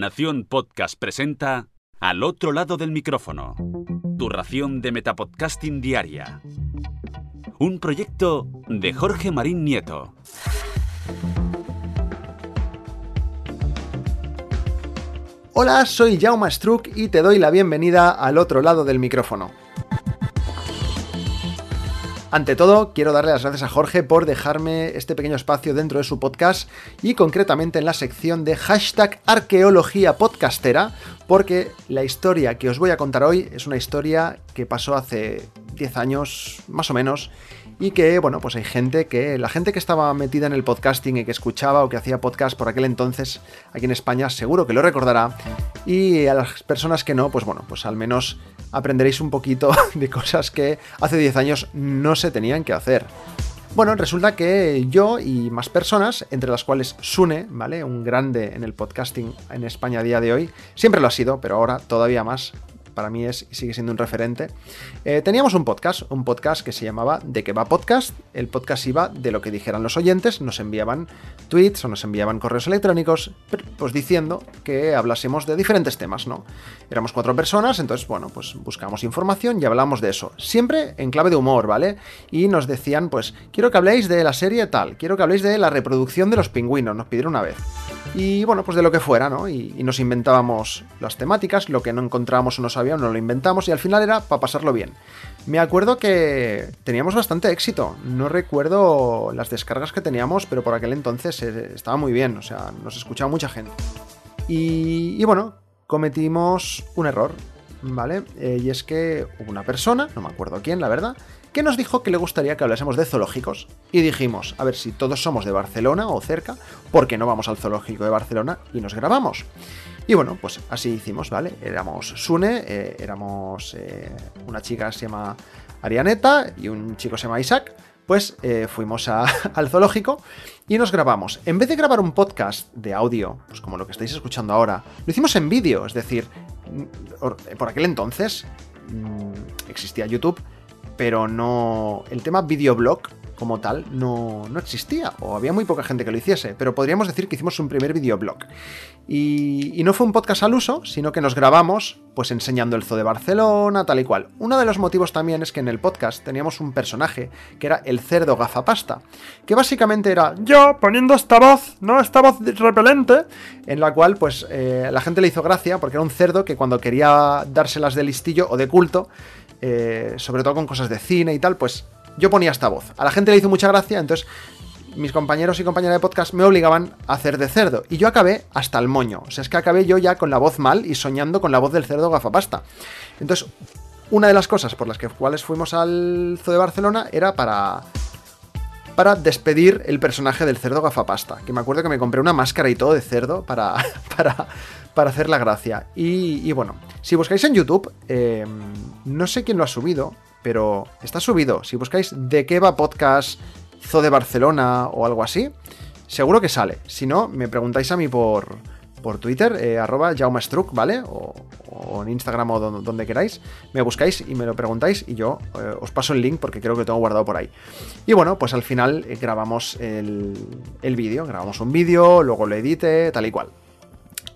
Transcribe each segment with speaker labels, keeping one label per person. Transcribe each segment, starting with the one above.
Speaker 1: Nación Podcast presenta Al otro lado del micrófono. Tu ración de Metapodcasting Diaria. Un proyecto de Jorge Marín Nieto.
Speaker 2: Hola, soy Jaume Struck y te doy la bienvenida al otro lado del micrófono. Ante todo, quiero darle las gracias a Jorge por dejarme este pequeño espacio dentro de su podcast y concretamente en la sección de hashtag arqueología podcastera, porque la historia que os voy a contar hoy es una historia que pasó hace 10 años más o menos y que, bueno, pues hay gente que, la gente que estaba metida en el podcasting y que escuchaba o que hacía podcast por aquel entonces aquí en España, seguro que lo recordará. Y a las personas que no, pues bueno, pues al menos aprenderéis un poquito de cosas que hace 10 años no se tenían que hacer. Bueno, resulta que yo y más personas, entre las cuales Sune, ¿vale? Un grande en el podcasting en España a día de hoy, siempre lo ha sido, pero ahora todavía más, para mí es sigue siendo un referente. Eh, teníamos un podcast, un podcast que se llamaba De qué va podcast. El podcast iba de lo que dijeran los oyentes, nos enviaban tweets o nos enviaban correos electrónicos, pues diciendo que hablásemos de diferentes temas, ¿no? Éramos cuatro personas, entonces, bueno, pues buscamos información y hablamos de eso. Siempre en clave de humor, ¿vale? Y nos decían, pues, quiero que habléis de la serie tal, quiero que habléis de la reproducción de los pingüinos, nos pidieron una vez. Y bueno, pues de lo que fuera, ¿no? Y, y nos inventábamos las temáticas, lo que no encontrábamos o no sabíamos, nos lo inventamos y al final era para pasarlo bien. Me acuerdo que teníamos bastante éxito. No recuerdo las descargas que teníamos, pero por aquel entonces eh, estaba muy bien. O sea, nos escuchaba mucha gente. Y, y bueno, cometimos un error, ¿vale? Eh, y es que hubo una persona, no me acuerdo quién, la verdad, que nos dijo que le gustaría que hablásemos de zoológicos. Y dijimos, a ver si todos somos de Barcelona o cerca, ¿por qué no vamos al zoológico de Barcelona y nos grabamos? Y bueno, pues así hicimos, ¿vale? Éramos Sune, eh, éramos eh, una chica que se llama Arianeta y un chico se llama Isaac. Pues eh, fuimos al zoológico y nos grabamos. En vez de grabar un podcast de audio, pues como lo que estáis escuchando ahora, lo hicimos en vídeo, es decir, por aquel entonces mmm, existía YouTube, pero no. El tema videoblog como tal no, no, existía, o había muy poca gente que lo hiciese, pero podríamos decir que hicimos un primer videoblog. Y, y, no fue un podcast al uso, sino que nos grabamos pues enseñando el zoo de Barcelona, tal y cual. Uno de los motivos también es que en el podcast teníamos un personaje que era el cerdo gafapasta, que básicamente era yo poniendo esta voz, ¿no? Esta voz repelente, en la cual pues eh, la gente le hizo gracia porque era un cerdo que cuando quería dárselas de listillo o de culto, eh, sobre todo con cosas de cine y tal, pues yo ponía esta voz. A la gente le hizo mucha gracia, entonces mis compañeros y compañeras de podcast me obligaban a hacer de cerdo. Y yo acabé hasta el moño. O sea, es que acabé yo ya con la voz mal y soñando con la voz del cerdo gafapasta. Entonces, una de las cosas por las que, cuales fuimos al Zoo de Barcelona era para para despedir el personaje del cerdo gafapasta. Que me acuerdo que me compré una máscara y todo de cerdo para, para, para hacer la gracia. Y, y, bueno, si buscáis en YouTube, eh, no sé quién lo ha subido, pero está subido. Si buscáis de qué va podcast Zoo de Barcelona o algo así, seguro que sale. Si no, me preguntáis a mí por, por Twitter, eh, arroba jaumastruck, ¿vale? O, en Instagram o donde, queráis. Me buscáis y me lo preguntáis y yo eh, os paso el link porque creo que lo tengo guardado por ahí. Y bueno, pues al final eh, grabamos el, el vídeo, grabamos un vídeo, luego lo edité, tal y cual.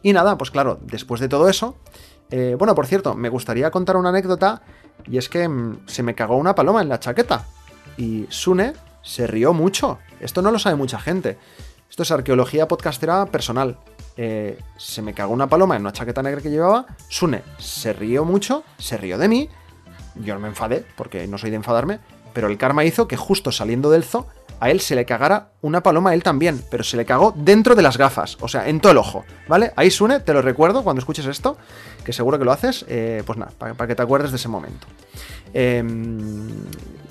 Speaker 2: Y nada, pues claro, después de todo eso... Eh, bueno, por cierto, me gustaría contar una anécdota y es que mmm, se me cagó una paloma en la chaqueta. Y Sune se rió mucho. Esto no lo sabe mucha gente. Esto es arqueología podcastera personal. Eh, se me cagó una paloma en una chaqueta negra que llevaba. Sune se rió mucho, se rió de mí. Yo no me enfadé, porque no soy de enfadarme. Pero el karma hizo que justo saliendo del zoo, a él se le cagara una paloma a él también. Pero se le cagó dentro de las gafas, o sea, en todo el ojo. ¿Vale? Ahí Sune, te lo recuerdo cuando escuches esto, que seguro que lo haces. Eh, pues nada, para, que te acuerdes de ese momento. Eh,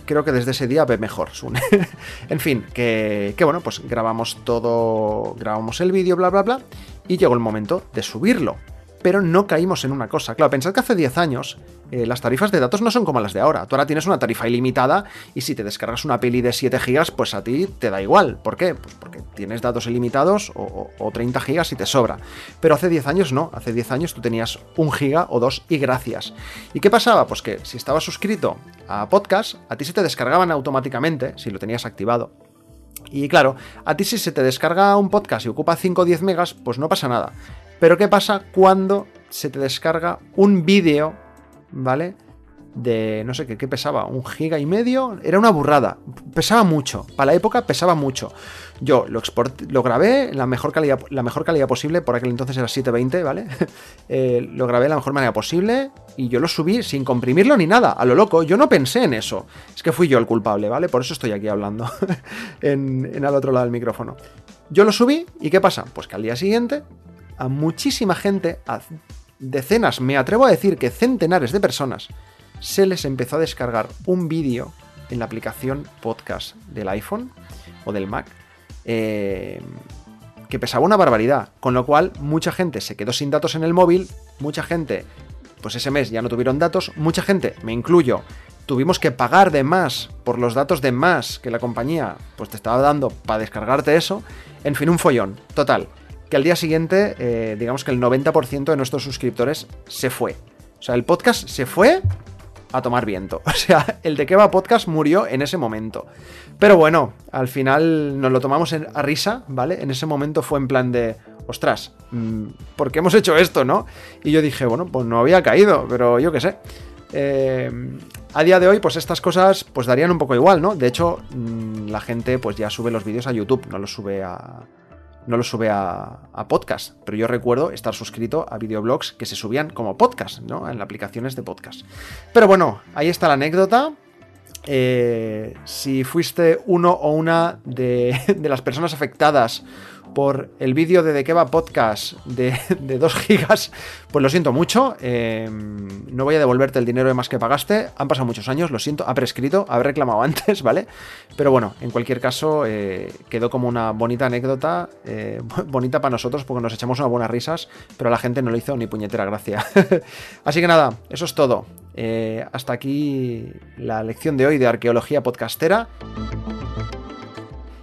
Speaker 2: creo que desde ese día ve mejor Sune. en fin, que, que, bueno, pues grabamos todo, grabamos el vídeo, bla, bla, bla, y llegó el momento de subirlo. Pero no caímos en una cosa. Claro, pensad que hace 10 años eh, las tarifas de datos no son como las de ahora. Tú ahora tienes una tarifa ilimitada y si te descargas una peli de 7 gigas, pues a ti te da igual. ¿Por qué? Pues porque tienes datos ilimitados o, o, o 30 gigas y te sobra. Pero hace 10 años no. Hace 10 años tú tenías un giga o dos y gracias. ¿Y qué pasaba? Pues que si estabas suscrito a podcast, a ti se te descargaban automáticamente, si lo tenías activado. Y claro, a ti si se te descarga un podcast y ocupa 5 o 10 megas, pues no pasa nada. Pero ¿qué pasa cuando se te descarga un vídeo, ¿vale? De, no sé qué, qué pesaba, un giga y medio, era una burrada, pesaba mucho, para la época pesaba mucho. Yo lo, lo grabé en la mejor, calidad, la mejor calidad posible, por aquel entonces era 720, ¿vale? Eh, lo grabé de la mejor manera posible y yo lo subí sin comprimirlo ni nada, a lo loco, yo no pensé en eso, es que fui yo el culpable, ¿vale? Por eso estoy aquí hablando en, en al otro lado del micrófono. Yo lo subí y ¿qué pasa? Pues que al día siguiente a muchísima gente, a decenas, me atrevo a decir que centenares de personas, se les empezó a descargar un vídeo en la aplicación podcast del iPhone o del Mac eh, que pesaba una barbaridad, con lo cual mucha gente se quedó sin datos en el móvil, mucha gente, pues ese mes ya no tuvieron datos, mucha gente, me incluyo, tuvimos que pagar de más por los datos de más que la compañía pues te estaba dando para descargarte eso, en fin, un follón, total que al día siguiente, eh, digamos que el 90% de nuestros suscriptores se fue. O sea, el podcast se fue a tomar viento. O sea, el de Keba Podcast murió en ese momento. Pero bueno, al final nos lo tomamos a risa, ¿vale? En ese momento fue en plan de, ostras, mm, ¿por qué hemos hecho esto, no? Y yo dije, bueno, pues no había caído, pero yo qué sé. Eh, a día de hoy, pues estas cosas pues darían un poco igual, ¿no? De hecho, mm, la gente pues ya sube los vídeos a YouTube, no los sube a, no lo sube a, podcast, pero yo recuerdo estar suscrito a videoblogs que se subían como podcast, ¿no? En aplicaciones de podcast. Pero bueno, ahí está la anécdota. Eh, si fuiste uno o una de, de las personas afectadas por el vídeo de The Podcast de, 2 gigas, pues lo siento mucho. Eh, no voy a devolverte el dinero de más que pagaste. Han pasado muchos años, lo siento, ha prescrito, haber reclamado antes, ¿vale? Pero bueno, en cualquier caso, eh, quedó como una bonita anécdota, eh, bonita para nosotros porque nos echamos unas buenas risas, pero a la gente no le hizo ni puñetera gracia. Así que nada, eso es todo. hasta aquí la lección de hoy de arqueología podcastera.